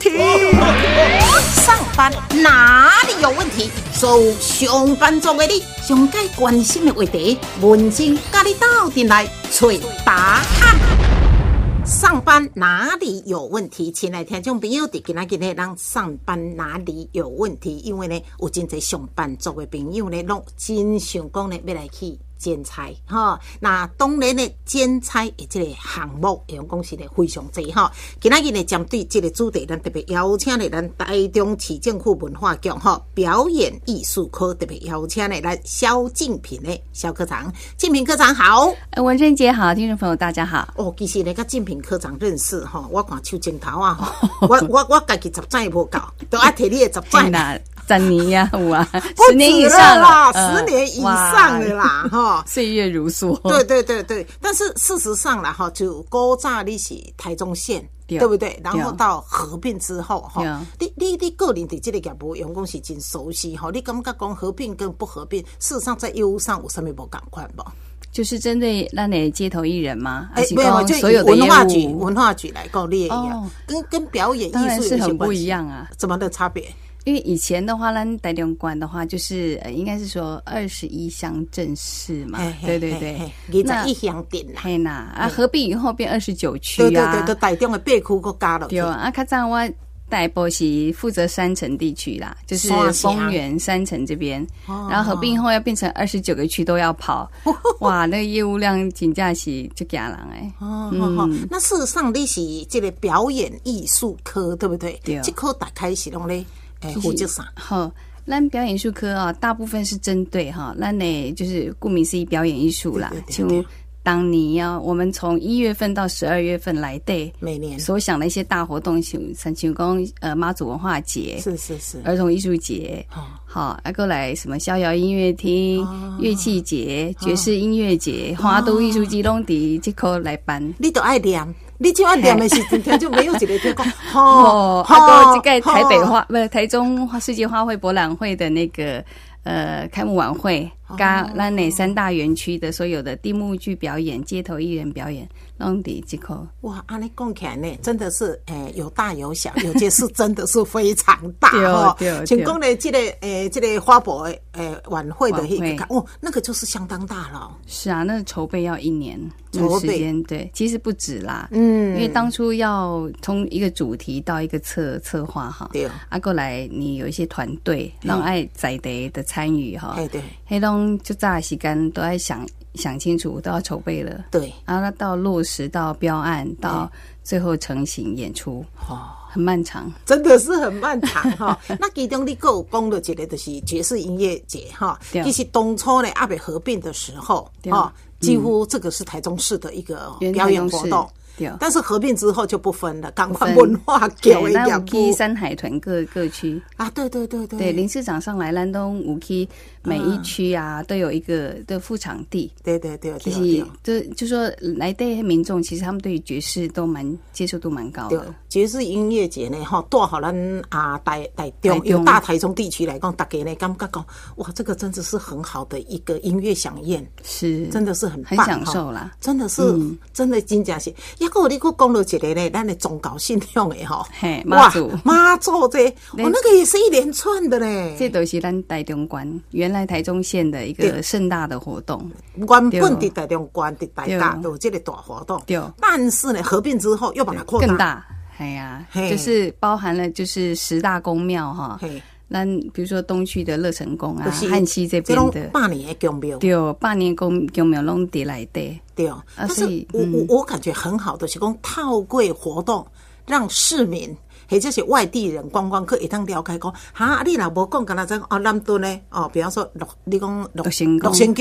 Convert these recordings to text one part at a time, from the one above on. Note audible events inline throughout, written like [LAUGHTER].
上班哪里有问题？所有上班族的你，上该关心的话题，文静甲你斗阵来找答案。上班哪里有问题？亲爱的听众朋友，伫今仔日呢，咱上班哪里有问题？因为呢，有真侪上班族的朋友呢，拢真想讲呢，要来去。剪裁哈，那当然呢，剪裁的这个项目，用讲是咧非常多哈。今仔日呢，针对这个主题，咱特别邀请了咱台中市政府文化局哈表演艺术科特别邀请了咱萧静平的萧科长，静平科长好，文珍姐好，听众朋友大家好。哦，其实那个静平科长认识哈，我看手镜头啊，我我我家己十载无够，都爱摕你的十载。三年呀，五啊，十年以上啦，十年以上的啦，哈，[LAUGHS] 岁月如梭。对对对对，但是事实上啦，哈，就高炸利息台中县，对不对？然后到合并之后，哈，你你你个人对这个业务员工是真熟悉哈？你感觉讲合并跟不合并，事实上在业务上有什么不赶快不？就是针对那的街头艺人吗？哎，没有，就有文化局文化局来告列一样，跟跟表演艺术是很不一样啊，怎么的差别？因为以前的话，咱台中关的话，就是呃，应该是说二十一乡镇市嘛，对对对，那一乡镇啦，嘿呐，啊，合并以后变二十九区啊，对对对，都台中的八区都加了。对啊，较早我台波是负责山城地区啦，就是丰原山城这边，然后合并以后要变成二十九个区都要跑，哇，那个业务量请假是就惊人哎。[LAUGHS] 哦，那事实上你是这个表演艺术科对不对？对，这科打开是弄嘞。就是好，咱表演艺术科啊，大部分是针对哈，咱呢就是顾名思义表演艺术啦。就当你要我们从一月份到十二月份来对每年。所想的一些大活动，像像庆功呃妈祖文化节，是是是。儿童艺术节，好，还过来什么逍遥音乐厅、乐器节、爵士音乐节、花都艺术季拢伫即可来办，你都爱念。你就按点的时今天就没有几个天讲哦，[LAUGHS] 那个这个台北花不是台中世界花卉博览会的那个呃开幕晚会。加那哪三大园区的所有的地幕剧表演、街头艺人表演，拢伫即口。哇，安尼讲起来呢，真的是诶有大有小，有些是真的是非常大哈。请讲呢，这个诶，这个花博诶晚会的一个哦，那个就是相当大了。是啊，那筹备要一年筹时间，对，其实不止啦。嗯，因为当初要从一个主题到一个策策划哈，对，啊过来你有一些团队让爱在地的参与哈，哎对，黑龙。就炸时间都在想想清楚，都要筹备了。对，然后到落实到标案，到最后成型演出，哦，很漫长，真的是很漫长哈。那其中你够讲的一个就是爵士音乐节哈，就是当初呢阿北合并的时候哈，几乎这个是台中市的一个表演活动。但是合并之后就不分了，赶快文化给一两部。山海屯各各区。啊，对对对对，对林市长上来，兰东五区每一区啊都有一个的副场地。对对对，就是就就说来的民众，其实他们对爵士都蛮接受度蛮高的。爵士音乐节呢，哈，多好咱啊台台中有大台中地区来讲，大家呢感觉讲，哇，这个真的是很好的一个音乐响宴，是。真的是很很享受啦，真的是真的真正是。一个你个讲到一个呢，咱的宗教信仰的哈，妈祖。妈祖这，我那个也是一连串的嘞。这都是咱台中关原来台中县的一个盛大的活动，原本的台中关的台大有这个大活动，对。但是呢，合并之后又把它扩大，哎呀，就是包含了就是十大公庙哈。那比如说东区的乐成宫啊，汉溪这边的。八年的宫庙，对，八年宫宫庙拢得来的，对。但是我我我感觉很好的是讲套柜活动，让市民或者是外地人观光客一趟了解讲，哈，你若无讲跟他讲哦，南屯呢，哦，比方说六，你讲六六仙宫，知影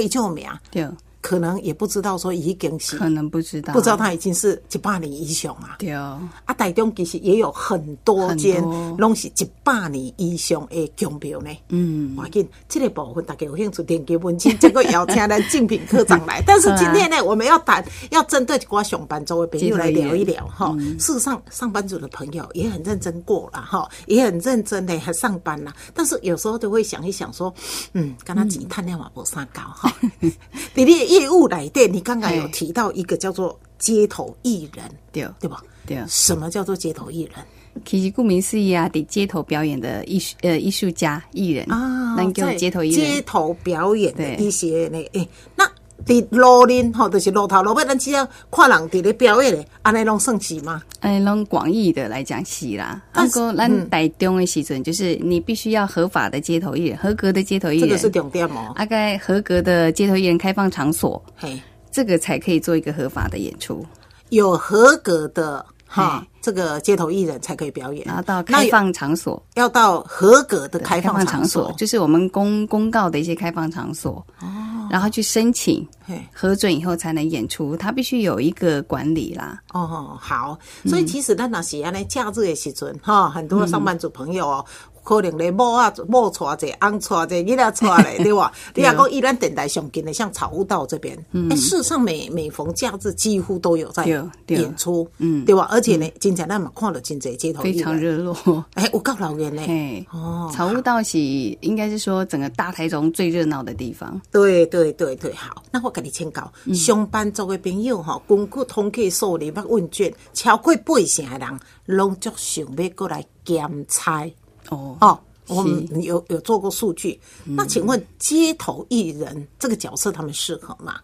伊叫名，对。可能也不知道说已经是，可能不知道，不知道他已经是一百年以上啊。对啊，啊，台中其实也有很多间，拢是一百年以上的宫庙呢。嗯，我紧这个部分大家有兴趣点给文青，这个邀请咱竞品科长来。但是今天呢，我们要谈，要针对我上班族的朋友来聊一聊哈。事实上，上班族的朋友也很认真过了哈，也很认真的还上班了。但是有时候都会想一想说，嗯，跟他钱探量嘛不算高哈。[LAUGHS] 比例。业务来电，你刚刚有提到一个叫做街头艺人，对对吧？对。什么叫做街头艺人？其实顾名思义啊，得街头表演的艺术呃艺术家艺人啊，能叫在街头艺人街。头表演的对一些那，诶，那伫路面吼，就是路头路尾，咱只要看人伫咧表演的，安尼拢算是吗？哎，拢广义的来讲是啦，但是咱嗯台中的时阵，就是你必须要合法的街头艺人，合格的街头艺人，这个是重点哦。大概合格的街头艺人开放场所，嘿，这个才可以做一个合法的演出。有合格的哈，这个街头艺人才可以表演。然后到开放场所，要到合格的开放放场所。就是我们公公告的一些开放场所，哦，然后去申请嘿，核准以后才能演出，他必须有一个管理啦。哦，好，所以其实咱那是安尼假日的时阵，哈，很多上班族朋友哦。可能咧某啊某带者，翁带者，囡仔带咧，[LAUGHS] 对哇？你若讲依咱电台上近的，像草悟道这边，哎，事实上每每逢假日几乎都有在演出，嗯，对哇？而且呢，真正咱嘛看了真侪街头非，常热络。哎，有够老远呢。嘿，哦，草悟道是应该是说整个大台中最热闹的地方。对对对对，好，那我跟你请教，嗯。上班族的朋友吼，根据统计数字捌问卷，超过八成的人拢足想要过来兼差哦，哦。我们有有做过数据，那请问街头艺人这个角色他们适合吗？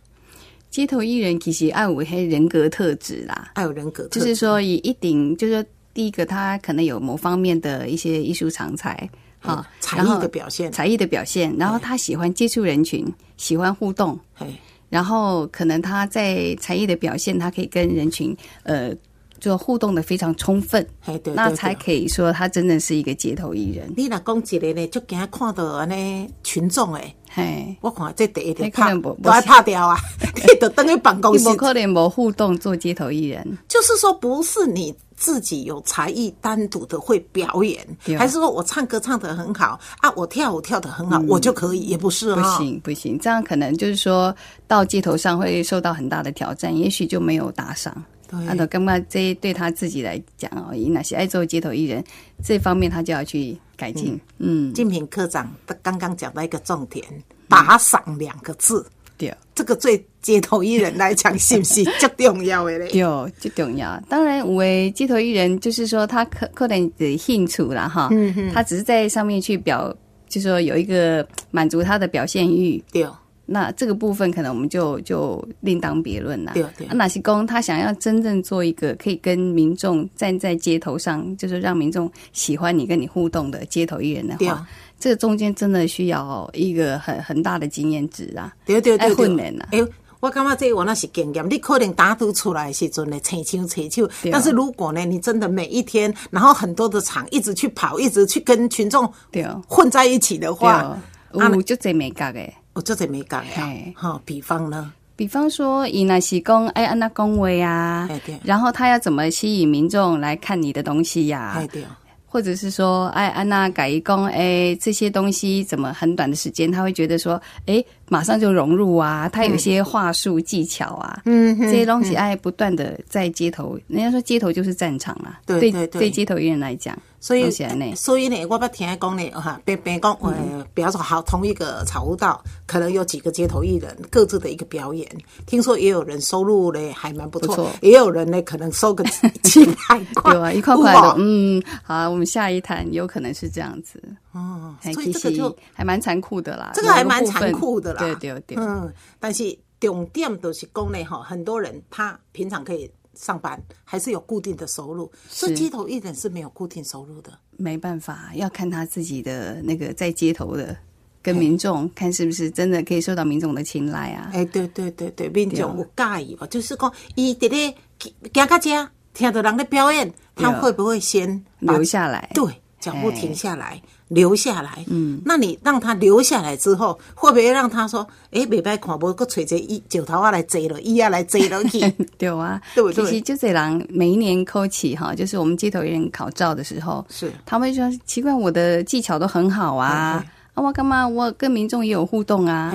街头艺人其实爱有黑人格特质啦，爱有人格特，就是说以一顶，就是说第一个他可能有某方面的一些艺术长才。好，才艺的表现，才艺的表现，然后他喜欢接触人群，喜欢互动，嘿，然后可能他在才艺的表现，他可以跟人群呃就互动的非常充分，那才可以说他真的是一个街头艺人。你若讲一个呢，就惊看到安尼群众诶，嘿，我看这第一那点拍可能不不都爱拍掉啊，你就等于办公室你不可能没互动做街头艺人，就是说，不是你自己有才艺单独的会表演，还是说我唱歌唱得很好啊，我跳舞跳得很好，我就可以？也不是不。行不行，这样可能就是说到街头上会受到很大的挑战，也许就没有打赏。对啊，那干嘛这对他自己来讲哦，以那些爱做街头艺人这方面，他就要去改进。嗯，金平科长他刚刚讲到一个重点，打赏两个字，对。这个对街头艺人来讲，是不是最重要的嘞？[LAUGHS] 对，最重要。当然，有的街头艺人就是说，他可可能的兴趣啦，哈，他只是在上面去表，就说有一个满足他的表现欲。对，那这个部分可能我们就就另当别论啦。对对啊，哪些公他想要真正做一个可以跟民众站在街头上，就是让民众喜欢你、跟你互动的街头艺人的对话，这个中间真的需要一个很很大的经验值啊。对对对爱对训练啊哎、我感觉这我那是经验，你可能打赌出来的时阵呢，扯手扯手，对但是如果呢，你真的每一天，然后很多的场一直去跑，一直去跟群众对混在一起的话，对，有就这美感诶。我这怎没讲呀嘿？哈，比方呢，比方说，伊那是讲哎安那恭维啊然后他要怎么吸引民众来看你的东西呀、哎对，或者是说，哎安娜改一工，哎这些东西怎么很短的时间，他会觉得说，哎马上就融入啊，他有一些话术技巧啊，嗯这些东西哎不断的在街头，人家说街头就是战场啦，对对对对。对街头艺人来讲，所以所以呢，我不听讲呢，哈，别别讲，呃，比方说好同一个草悟道，可能有几个街头艺人各自的一个表演，听说也有人收入呢还蛮不错，也有人呢可能收个几 [LAUGHS] 百块，[LAUGHS] 对啊，一块块的，嗯，好，我们下一谈有可能是这样子，哦，哎所以这个就还蛮残酷的啦，这个还蛮残酷的啦，对对对，嗯，但是重点都是讲呢，哈，很多人他平常可以上班，还是有固定的收入，所以街头艺人是没有固定收入的。没办法，要看他自己的那个在街头的跟民众，看是不是真的可以受到民众的青睐啊。哎，对对对对，民众有介意吧？就是讲，伊伫咧行到遮，听到人咧表演，他会不会先留下来，对脚步停下来，留下来？嗯，那你让他留下来之后，会不会让他说，哎，袂歹看，无个找一个伊石头啊来坐了，伊啊来坐落去？[LAUGHS] 对啊，对不对？其实就这人每一年扣起哈，就是我们街头艺人考照的时候，是。他们说奇怪，我的技巧都很好啊，啊，我干嘛我跟民众也有互动啊，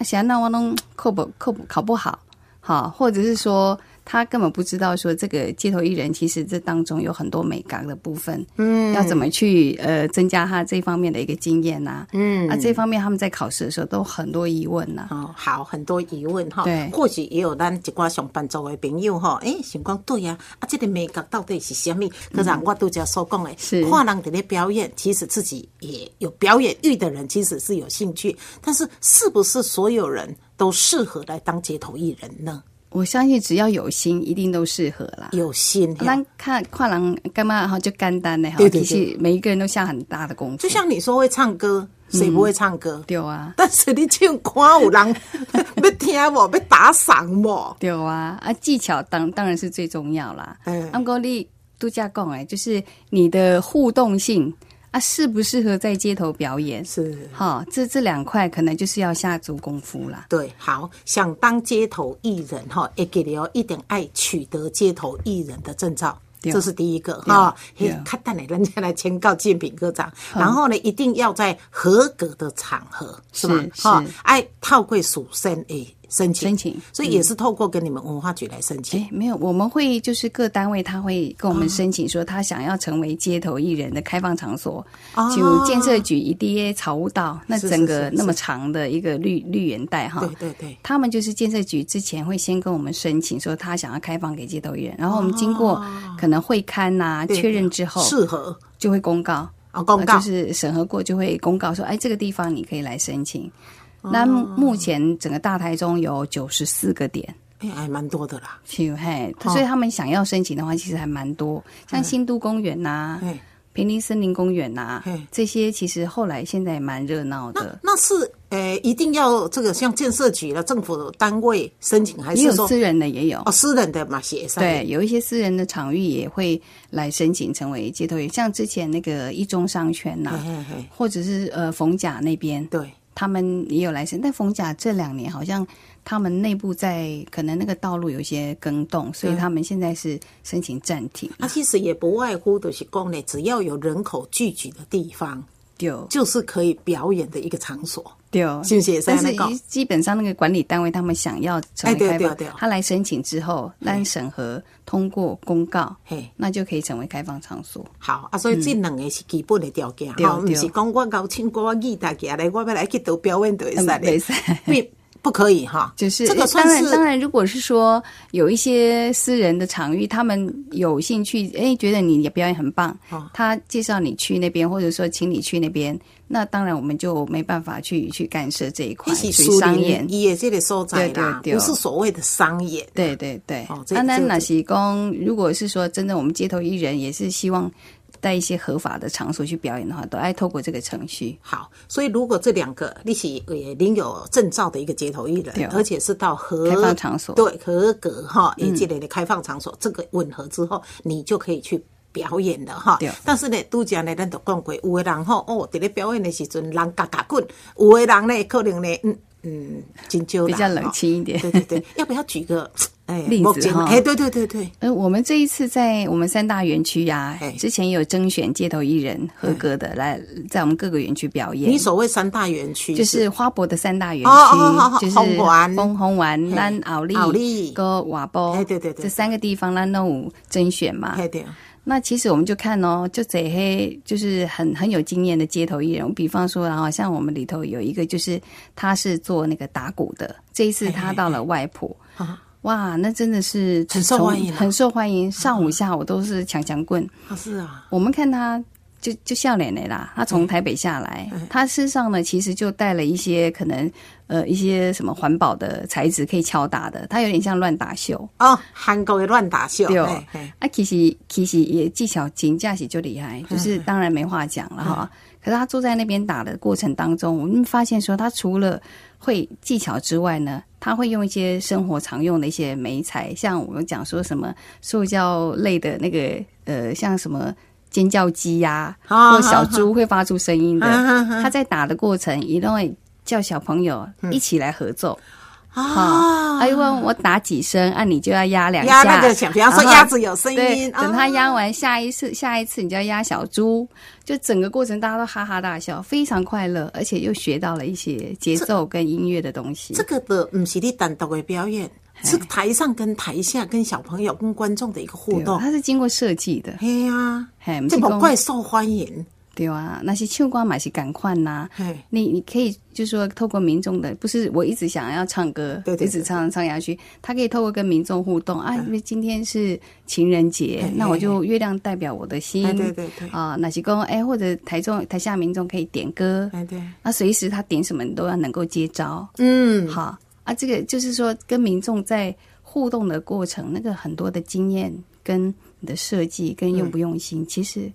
想那我弄扣不扣不考不好，好，或者是说他根本不知道说这个街头艺人其实这当中有很多美感的部分，嗯，要怎么去呃增加他这方面的一个经验呐、嗯，啊，这方面他们在考试的时候都很多疑问呐、哦，好，很多疑问哈。对。或许也有咱一寡上班族的朋友哈，诶，想讲对呀、啊，这个美感到底是什么？可是我拄则所讲的，嗯是。看人伫咧表演，其实自己也有表演欲的人，其实是有兴趣，但是是不是所有人都适合来当街头艺人呢？我相信只要有心，一定都适合啦。有心，那看跨栏干嘛哈就干单的哈，对对其实每一个人都下很大的功夫。就像你说会唱歌，谁不会唱歌？对啊，但是你唱看有人 [LAUGHS] 要听无，要打赏无？对啊，啊技巧当当然是最重要啦。嗯阿哥利度假讲哎，就是你的互动性啊，适不适合在街头表演？是。哈，这这两块可能就是要下足功夫啦。对，好，想当街头艺人哈，也给了一点爱取得街头艺人的证照。对这是第一个哈，对嘿，看等你，人家来签告建品科长，然后呢，一定要在合格的场合，是吧？是哈是，爱透过属身诶申请，申请。所以也是透过跟你们文化局来申请。哎，没有，我们会就是各单位他会跟我们申请说，他想要成为街头艺人的开放场所，哦就建设局 EDA 草悟道那整个那么长的一个绿绿园带哈，对对对，他们就是建设局之前会先跟我们申请说他想要开放给街头艺人，然后我们经过可能会刊呐、对确认之后，适合。就会公告，啊，公告。呃就是审核过就会公告说，哎，这个地方你可以来申请。那目前整个大台中有九十四个点，哎，还蛮多的啦。去嘿，哦所以他们想要申请的话，其实还蛮多，像新都公园呐、哎，平林森林公园呐嘿，这些其实后来现在也蛮热闹的，那是呃，一定要这个像建设局的政府单位申请，还是说也有私人的也有。哦，私人的嘛写上。对，有一些私人的场域也会来申请成为街头艺，像之前那个一中商圈呐、嘿嘿嘿，或者是呃逢甲那边，对，他们也有来申，但逢甲这两年好像他们内部在可能那个道路有一些更动，所以他们现在是申请暂停。那其实也不外乎的是讲呢，只要有人口聚集的地方，丢就是可以表演的一个场所。对，是不是但是基基本上那个管理单位他们想要成哎为开放对对。对，他来申请之后，让审核通过公告，嘿，那就可以成为开放场所。好啊，所以这两个是基本的条件对哈，不对是讲我高唱歌我艺大家来，我要来去读表演都会使嗯的不可以哈。就是这个当然，算是当然，如果是说有一些私人的场域，他们有兴趣，哎，觉得你的表演很棒，哦他介绍你去那边，或者说请你去那边，那当然我们就没办法去去干涉这一块，那是属于商业人。伊的这里所在啦，对对对不是所谓的商业。对对对，哦这啊，那这那是公，如果是说真的，我们街头艺人也是希望在一些合法的场所去表演的话，都爱透过这个程序。好，所以如果这两个你是也领有证照的一个街头艺人，而且是到合开放场所。嗯对合格哈，也这类的开放场所，这个吻合之后，你就可以去。表演了哈，但是呢，拄则呢，咱都讲过，有的人吼哦，伫咧表演的时阵，人嘎嘎滚；有的人呢，可能呢，嗯嗯，真少比较冷清一点。对对对，要不要举个哎例子哈。哎，对对对对，呃，我们这一次在我们三大园区呀、哎。之前也有征选街头艺人合格的来在我们各个园区表演。你所谓三大园区就是？花博的三大园区，哦哦哦哦就是红丸。红红丸、嘿咱奥利、奥利。跟瓦波，哎对对对这三个地方咱都有甄选嘛。对对，那其实我们就看哦，就这些就是很很有经验的街头艺人，比方说，然后像我们里头有一个，就是他是做那个打鼓的，这一次他到了外埔，啊哇，那真的是很受从欢迎啊很受欢迎，上午下午都是抢抢棍。啊是啊，我们看他就就笑脸的啦，他从台北下来，他身上呢其实就带了一些可能呃一些什么环保的材质可以敲打的，他有点像乱打秀。哦，韩国的乱打秀，对啊，其实其实也技巧真架是就厉害，就是当然没话讲了哈。可是他坐在那边打的过程当中，我们发现说，他除了会技巧之外呢，他会用一些生活常用的一些媒材，像我们讲说什么塑胶类的那个呃，像什么尖叫鸡呀、啊或小猪会发出声音的，他在打的过程一定会叫小朋友一起来合奏。啊，哎，问我打几声，啊，你就要压两压下。那个响，比方说鸭子有声对，音，等他压啊完，下一次下一次你就要压小猪，就整个过程大家都哈哈大笑，非常快乐，而且又学到了一些节奏跟音乐的东西这。个的不是你单独的表演，是台上跟台下、跟小朋友、跟观众的一个互对动。它是经过设计的，嘿呀，嘿，这么怪受欢迎。对啊，那些唱歌嘛是赶快呐。嘿，你你可以就是说，透过民众的，不是我一直想要唱歌，对对对一直唱唱下去，他可以透过跟民众互动啊。因为今天是情人节，那我就月亮代表我的心，哎对对对。啊，那些公哎，或者台中台下民众可以点歌，哎对，那随时他点什么你都要能够接招，嗯，好。啊，这个就是说跟民众在互动的过程，那个很多的经验跟你的设计跟用不用心，其实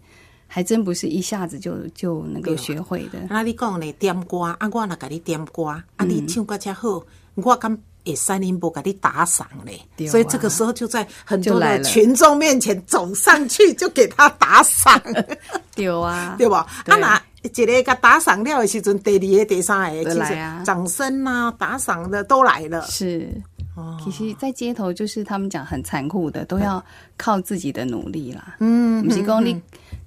还真不是一下子就就能够学会的。那你讲咧点歌，啊，我若甲你点歌，啊，你唱歌才好，我敢会使恁无甲你打赏嘞。啊所以这个时候就在很多的群众面前走上去，就给他打赏，[LAUGHS] 对啊，[LAUGHS] 对吧？对啊，那一个甲打赏了的时阵，第二个、第三个，都其来啊实掌声啊、打赏的都来了。是。哦其实，在街头就是他们讲很残酷的，都要靠自己的努力啦。嗯，不是讲你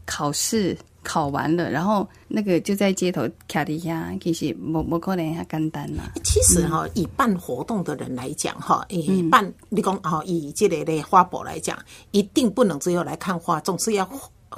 考试考完了，然后那个就在街头卡底下，其实没没可能遐简单啦。其实哈、以办活动的人来讲哈，以嗯办你讲哈，以这类的花博来讲，一定不能只有来看花，总是要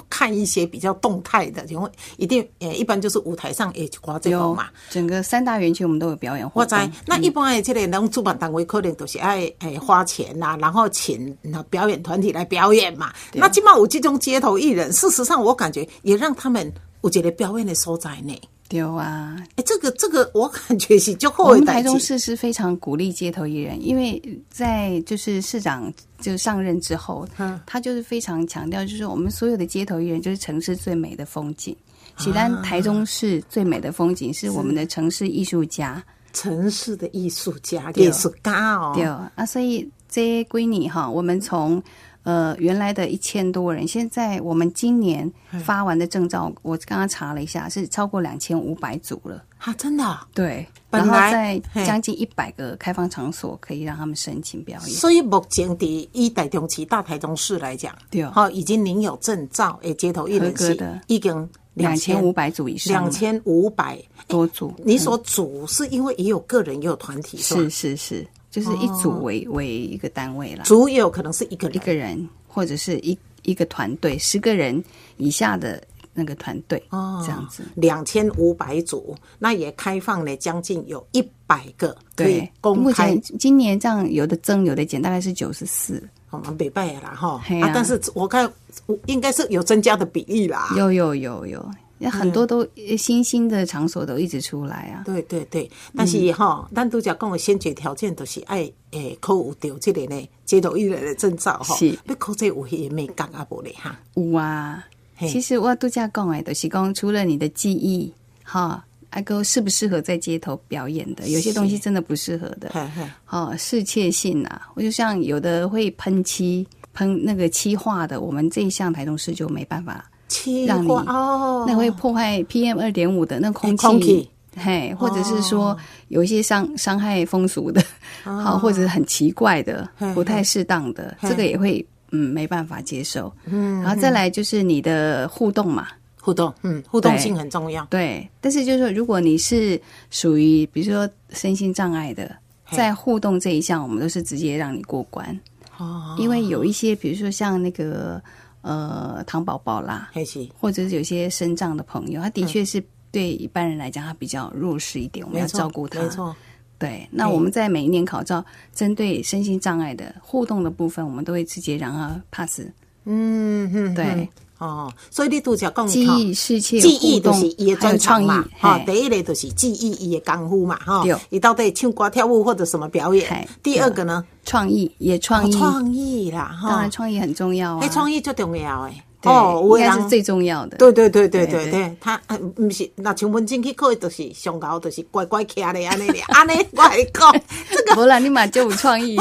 看一些比较动态的，因为一定呃，一般就是舞台上也挂这个嘛。整个三大园区我们都有表演活我知，，那一般的这个能主办单位可能都是爱诶花钱呐、然后请那表演团体来表演嘛。那起码有这种街头艺人，事实上我感觉也让他们有一个表演的所在呢。对啊。哎，这个这个我感觉是就我后代们台中市是非常鼓励街头艺人，因为在就是市长就上任之后，嗯他就是非常强调，就是我们所有的街头艺人就是城市最美的风景。其实台中市最美的风景是我们的城市艺术家，城市的艺术家、对艺术家哦。对啊，所以这归你哈，我们从呃原来的一千多人，现在我们今年发完的证照，我刚刚查了一下，是超过两千五百组了。啊，真的啊、对，然后在将近一百个开放场所可以让他们申请表演。所以目前的一台中市、大台中市来讲，对。好、已经领有证照诶，街头艺人是合格的。已经两千五百组以上，两千五百。多组。你所组是因为也有个人也有团体？是是是，就是一组为、为一个单位啦，组也有可能是一个人一个人或者是一一个团队，十个人以下的那个团队，哦这样子。两千五百组，那也开放了将近有一百个可以对，公开目前。今年这样有的增有的减，大概是九十四。我们北拜啦哈嘿啊啊，但是我看我应该是有增加的比例啦。有有有有，那很多都新兴的场所都一直出来啊。对对对，但是哈，咱拄则讲的先决条件都是爱诶考有着这个呢街头艺人的证照哈是，要考这有迄个美感啊无咧哈。有啊，其实我度假讲诶，就是讲除了你的记忆哈，阿哥适不适合在街头表演的，有些东西真的不适合的。嘿嘿，哦，适切性啊，我就像有的会喷漆、喷那个漆画的，我们这一项台中市就没办法，气让你哦，那会破坏 PM 二点五的那空气。空气。嘿，或者是说哦。有一些伤伤害风俗的，好、或者很奇怪的嘿、不太适当的，嘿。这个也会嗯没办法接受。嗯，然后再来就是你的互动嘛，互动，嗯，互动性很重要。对，但是就是说，如果你是属于比如说身心障碍的，在互动这一项，我们都是直接让你过关，哦，因为有一些比如说像那个呃糖宝宝啦，或者是有些身障的朋友，他的确是对一般人来讲，他比较弱势一点，我们要照顾他。没错，对，那我们在每一年考照，针对身心障碍的互动的部分，我们都会直接让他 pass。嗯嗯，对嗯哦，所以你拄则讲记忆、记忆就是伊的还有专长嘛，哈，创意，嘿第一类就是记忆伊的功夫嘛，哈哦，伊到底唱歌跳舞或者什么表演。第二个呢，创意也创意，创意啦，哈当然，创意很重要啊。哎，创意最重要诶。哦，应该是最重要的。对对对对对对，他不是那全文进去考，就是上高，就是乖乖徛的安尼的 [LAUGHS] 安尼。[LAUGHS] 我来讲这个，不然你蛮就有创意。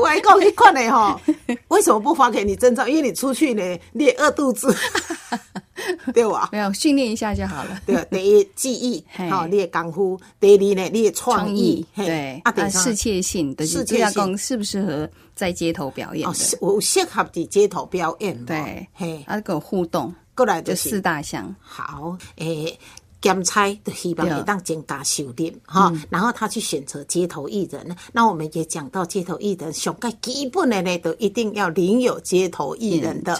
我还讲你看的哈，为什么不发给你证照？因为你出去呢，你饿肚子。[LAUGHS] 对哇？没有训练一下就好了。对，[LAUGHS] 第一记忆，嘿吼，你的功夫；第二呢，你的创意，嘿对，啊，第三啊适切性的，适切性适不适合在街头表演哦，的，适有适合伫街头表演，对，嘿，啊，跟我互动，过来就四就是大项。好，诶。兼差的希望也当增加收入哈，然后他去选择街头艺人。那我们也讲到街头艺人，上个基本的呢，都一定要领有街头艺人的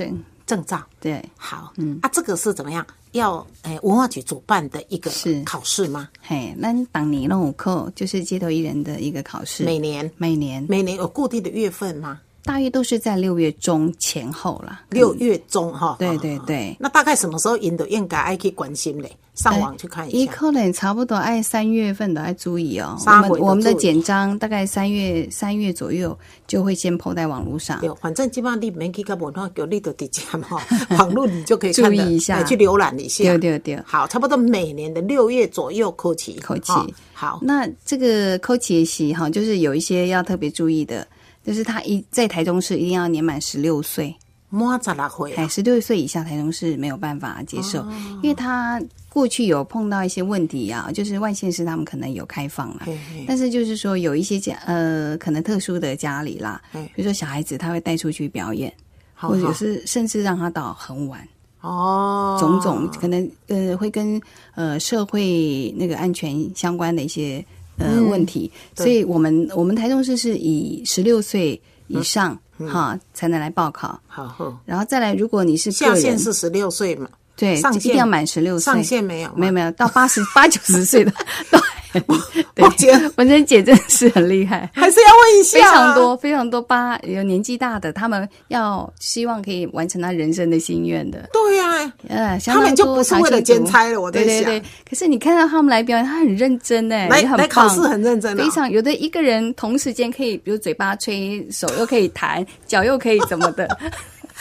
证照。对，好，嗯啊，这个是怎么样？要诶，文化局主办的一个是考试吗？嘿，那当年那五课就是街头艺人的一个考试，每年每年每年有固定的月份吗？大约都是在六月中前后啦，六月中哈。对对对。那大概什么时候人都应该爱去关心嘞？上网去看一下。一可能差不多爱三月份的爱注意哦。我们我们的简章大概三月三月左右就会先抛在网络上。对，反正基本上你没去个文化局，你都直接哈，[LAUGHS] 网络你就可以 [LAUGHS] 注意一下，去浏览一下。对对对。好，差不多每年的六月左右扣起。扣起。好，那这个扣起期哈，就是有一些要特别注意的。就是他一在台中市一定要年满十六岁，满十六岁，哎，十六岁以下台中市没有办法接受，因为他过去有碰到一些问题啊，就是外县市他们可能有开放了，但是就是说有一些家呃可能特殊的家里啦，比如说小孩子他会带出去表演，或者是甚至让他到很晚。哦，种种可能呃会跟呃社会那个安全相关的一些。呃，问题，所以我们我们台中市是以十六岁以上哈才能来报考，好，然后再来，如果你是下限是十六岁嘛，对，上一定要满十六岁，上限没有，没有没有，到八十八九十岁的。[LAUGHS] [LAUGHS] 我姐，文珍姐真的是很厉害，还是要问一下。非常多，非常多，八有年纪大的，他们要希望可以完成他人生的心愿的。对呀，呃，他们就不是为了兼差了。我在想，可是你看到他们来表演，他很认真哎，来来考试很认真，非常有的一个人同时间可以，比如嘴巴吹，手又可以弹，脚又可以怎么的。[LAUGHS]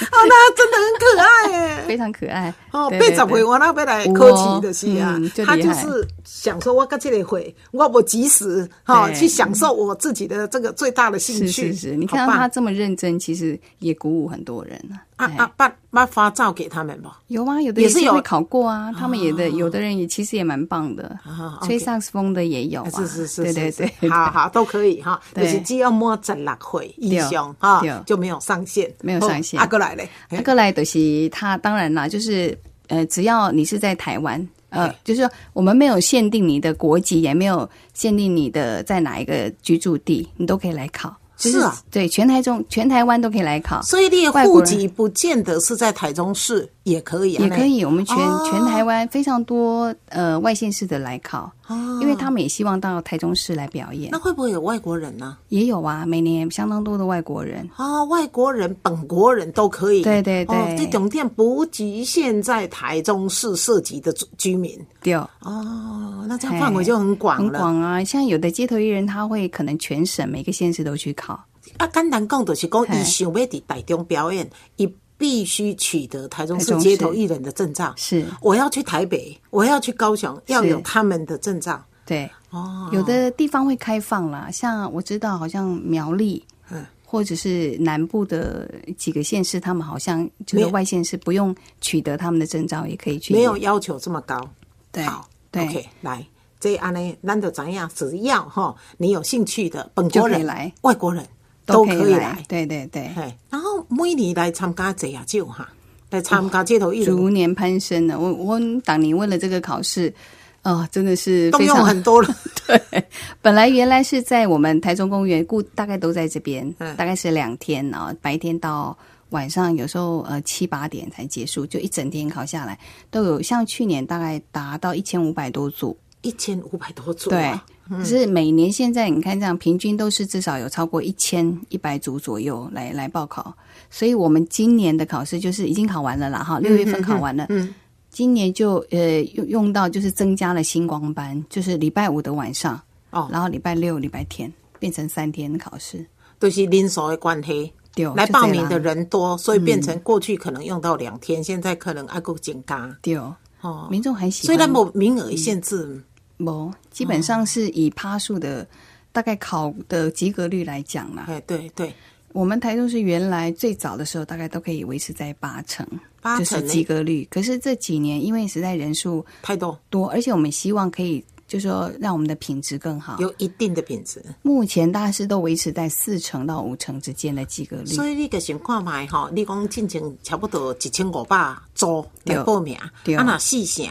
哦，那真的很可爱耶，[LAUGHS] 非常可爱哦。被十回我那边来科技的是啊，他就是想说，我跟这里会，我我及时哈去享受我自己的这个最大的兴趣。是是是，你看到他这么认真，其实也鼓舞很多人啊。啊啊，把把发照给他们吧。有啊，有的也是有考过啊。他们也的有的人也其实也蛮棒的，吹萨克斯风的也有啊。是是是，对对对，好好都可以哈。就是只要摸十六岁以上哈，就没有上限，没有上限。阿哥来嘞，阿哥来的是他，当然啦，就是呃，只要你是在台湾，呃，就是说我们没有限定你的国籍，也没有限定你的在哪一个居住地，你都可以来考。是啊，对，全台中、全台湾都可以来考，所以你的户籍不见得是在台中市，也可以，也可以。我们全全台湾非常多呃外县市的来考。因为他们也希望到台中市来表演，那会不会有外国人呢？也有啊，每年相当多的外国人啊，外国人、本国人都可以。对对对，这种店不局限在台中市涉及的居民。对哦，那这样范围就很广了。很广啊，像有的街头艺人，他会可能全省每个县市都去考。啊，简单讲就是讲，以想要在台中表演，一。必须取得台中市街头艺人的证照。是，我要去台北，我要去高雄，要有他们的证照。对，哦，有的地方会开放啦，像我知道，好像苗栗，嗯，或者是南部的几个县市，他们好像就是外县市不用取得他们的证照也可以去，没有要求这么高。对，好，OK，来，这安呢，难得怎样？只要哈，你有兴趣的本国人来，外国人。都可以来，对对对。每年来参加这样就哈，来参加街头艺人，逐年攀升的。我我当年为了这个考试，哦，真的是动用很多了。[LAUGHS] 对，本来原来是在我们台中公园，故大概都在这边，大概是两天啊，白天到晚上，有时候呃七八点才结束，就一整天考下来，都有像去年大概达到一千五百多组。一千五百多组，对，可是每年现在你看这样，平均都是至少有超过一千一百组左右来来报考，所以我们今年的考试就是已经考完了啦，哈，六月份考完了，嗯，今年就呃用用到就是增加了星光班，就是礼拜五的晚上哦，然后礼拜六、礼拜天变成三天考试，都是人数的关系，对，来报名的人多，所以变成过去可能用到两天，现在可能还够增加，对。哦，民众还喜欢，虽然没名额限制。不，基本上是以趴数的大概考的及格率来讲啦。哎，对对，我们台中是原来最早的时候，大概都可以维持在八成，就是及格率。可是这几年因为实在人数太多多，而且我们希望可以，就是说让我们的品质更好，有一定的品质。目前大概是都维持在四成到五成之间的及格率。所以你个情况嘛，哈，你讲进前差不多一千五百组来报名，啊，那四成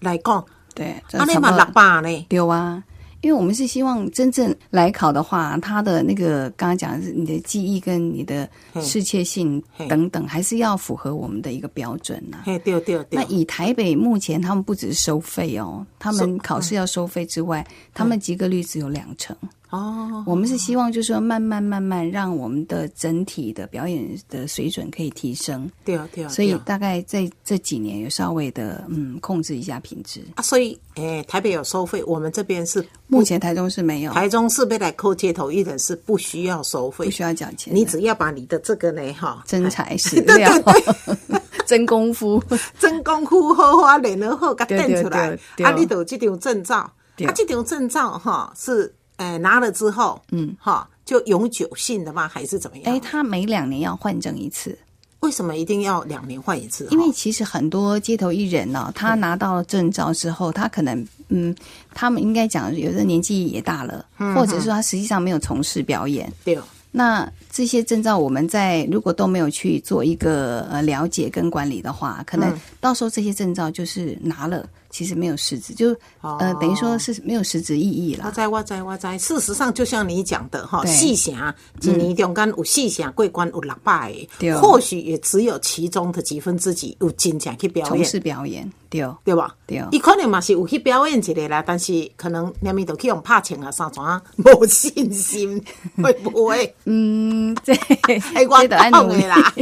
来讲。对，这啊，你嘛六百呢？对啊。因为我们是希望真正来考的话，他的那个刚刚讲的是你的记忆跟你的适切性等等，还是要符合我们的一个标准呐、嘿，对对那，以台北目前，他们不只是收费哦，他们考试要收费之外，他们及格率只有两成。哦，我们是希望就是说，慢慢慢慢让我们的整体的表演的水准可以提升，对对，所以大概在这几年有稍微的嗯控制一下品质。啊，所以诶，台北有收费，我们这边是目前台中是没有，台中市被来扣街头艺人是不需要收费。不，需要缴钱，你只要把你的这个呢，哈，真材实料，[LAUGHS] [LAUGHS] 真功夫。[LAUGHS] 真功夫好好练得好，甲对垫出来。啊，你就有这张证照，对。啊，这张证照哈是诶拿了之后，嗯，哈就永久性的吗？还是怎么样？哎，他每两年要换证一次，为什么一定要两年换一次？因为其实很多街头艺人呢、他拿到了证照之后，他可能嗯，他们应该讲有的年纪也大了，或者说他实际上没有从事表演。对，那这些证照，我们在如果都没有去做一个呃了解跟管理的话，可能到时候这些证照就是拿了，其实没有实质，就呃等于说是没有实质意义了。我知我知我知。事实上，就像你讲的哈，对四城一年中间有四城过关有六百或许也只有其中的几分之几有真正去表演，从事表演，对对吧？对伊可能嘛是有去表演一个啦，但是可能连咪都去用拍钱啊、三怎啊，无信心，会不会？[LAUGHS] 嗯，这 [LAUGHS] 哎我这得按努力懂的啦。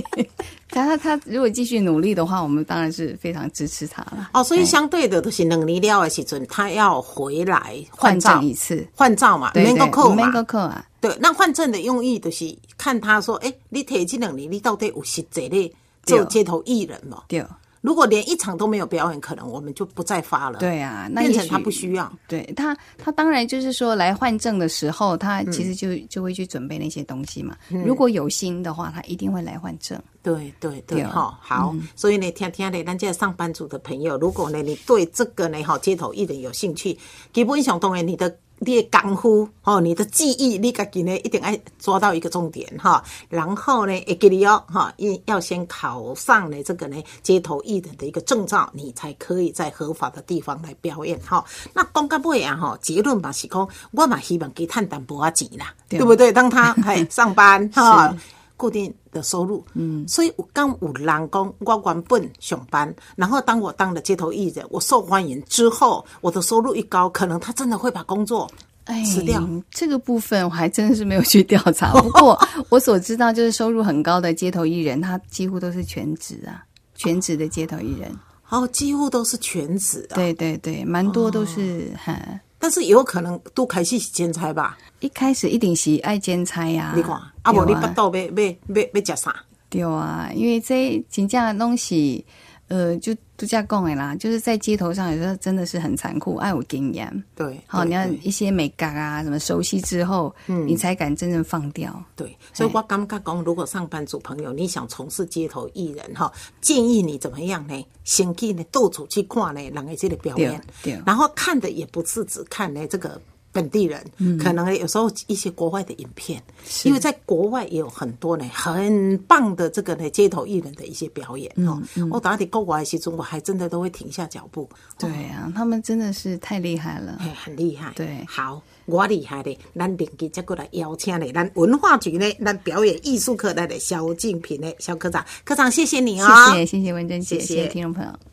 他他他如果继续努力的话，我们当然是非常支持他了。哦，所以相对的，就是两年了的时阵，他要回来换证一次，换照嘛，免个扣免个嘛。扣啊，对，那换证的用意就是看他说，哎，你提这两年，你到底有实际的做对街头艺人吗？对如果连一场都没有表演，可能我们就不再发了。，对啊，那变成他不需要。对他，他当然就是说来换证的时候，他其实就、就会去准备那些东西嘛。如果有心的话，他一定会来换证。对对对，对哈，好，所以呢，听听呢，咱这上班族的朋友，如果呢你对这个呢，哈，街头艺人有兴趣，基本上当然你的。你的功夫哦，你的记忆，你家己呢一定要抓到一个重点哈，然后呢，会给你哦哈，一要先考上呢这个呢街头艺人的一个证照，你才可以在合法的地方来表演哈。那讲到尾啊哈，结论嘛是讲，我嘛希望给探淡薄啊钱啦，对对不对？当他嘿 [LAUGHS] 上班哈。固定的收入，嗯，所以我刚有人讲，我原本上班，然后当我当了街头艺人，我受欢迎之后，我的收入一高，可能他真的会把工作哎辞掉。这个部分我还真的是没有去调查。不过我所知道，就是收入很高的街头艺人，他几乎都是全职啊，全职的街头艺人。哦，几乎都是全职啊，对对对，蛮多都是哈、但是也有可能都开始是兼差吧？一开始一定是爱兼差呀、你看，啊，无你巴肚要要要要食啥？对啊，因为这真正的东西，呃，就度假讲的啦，就是在街头上有时候真的是很残酷，爱有经验。对，好，你要一些美感啊，什么熟悉之后，嗯，你才敢真正放掉。对，所以我刚刚讲，如果上班族朋友你想从事街头艺人哈，建议你怎么样呢？先去呢到处去看呢，人的这个表演，对对然后看的也不是只看呢这个。本地人、可能有时候一些国外的影片，因为在国外也有很多呢很棒的这个呢街头艺人的一些表演哦。我打底国外的时候，我还真的都会停下脚步，对啊，他们真的是太厉害了。嘿，很厉害。对好，我厉害的，咱连接再过来邀请呢，咱文化局呢，咱表演艺术科的萧敬平呢，肖科长，科长谢谢你哦谢啊、谢谢谢文珍姐，谢谢谢谢听众朋友。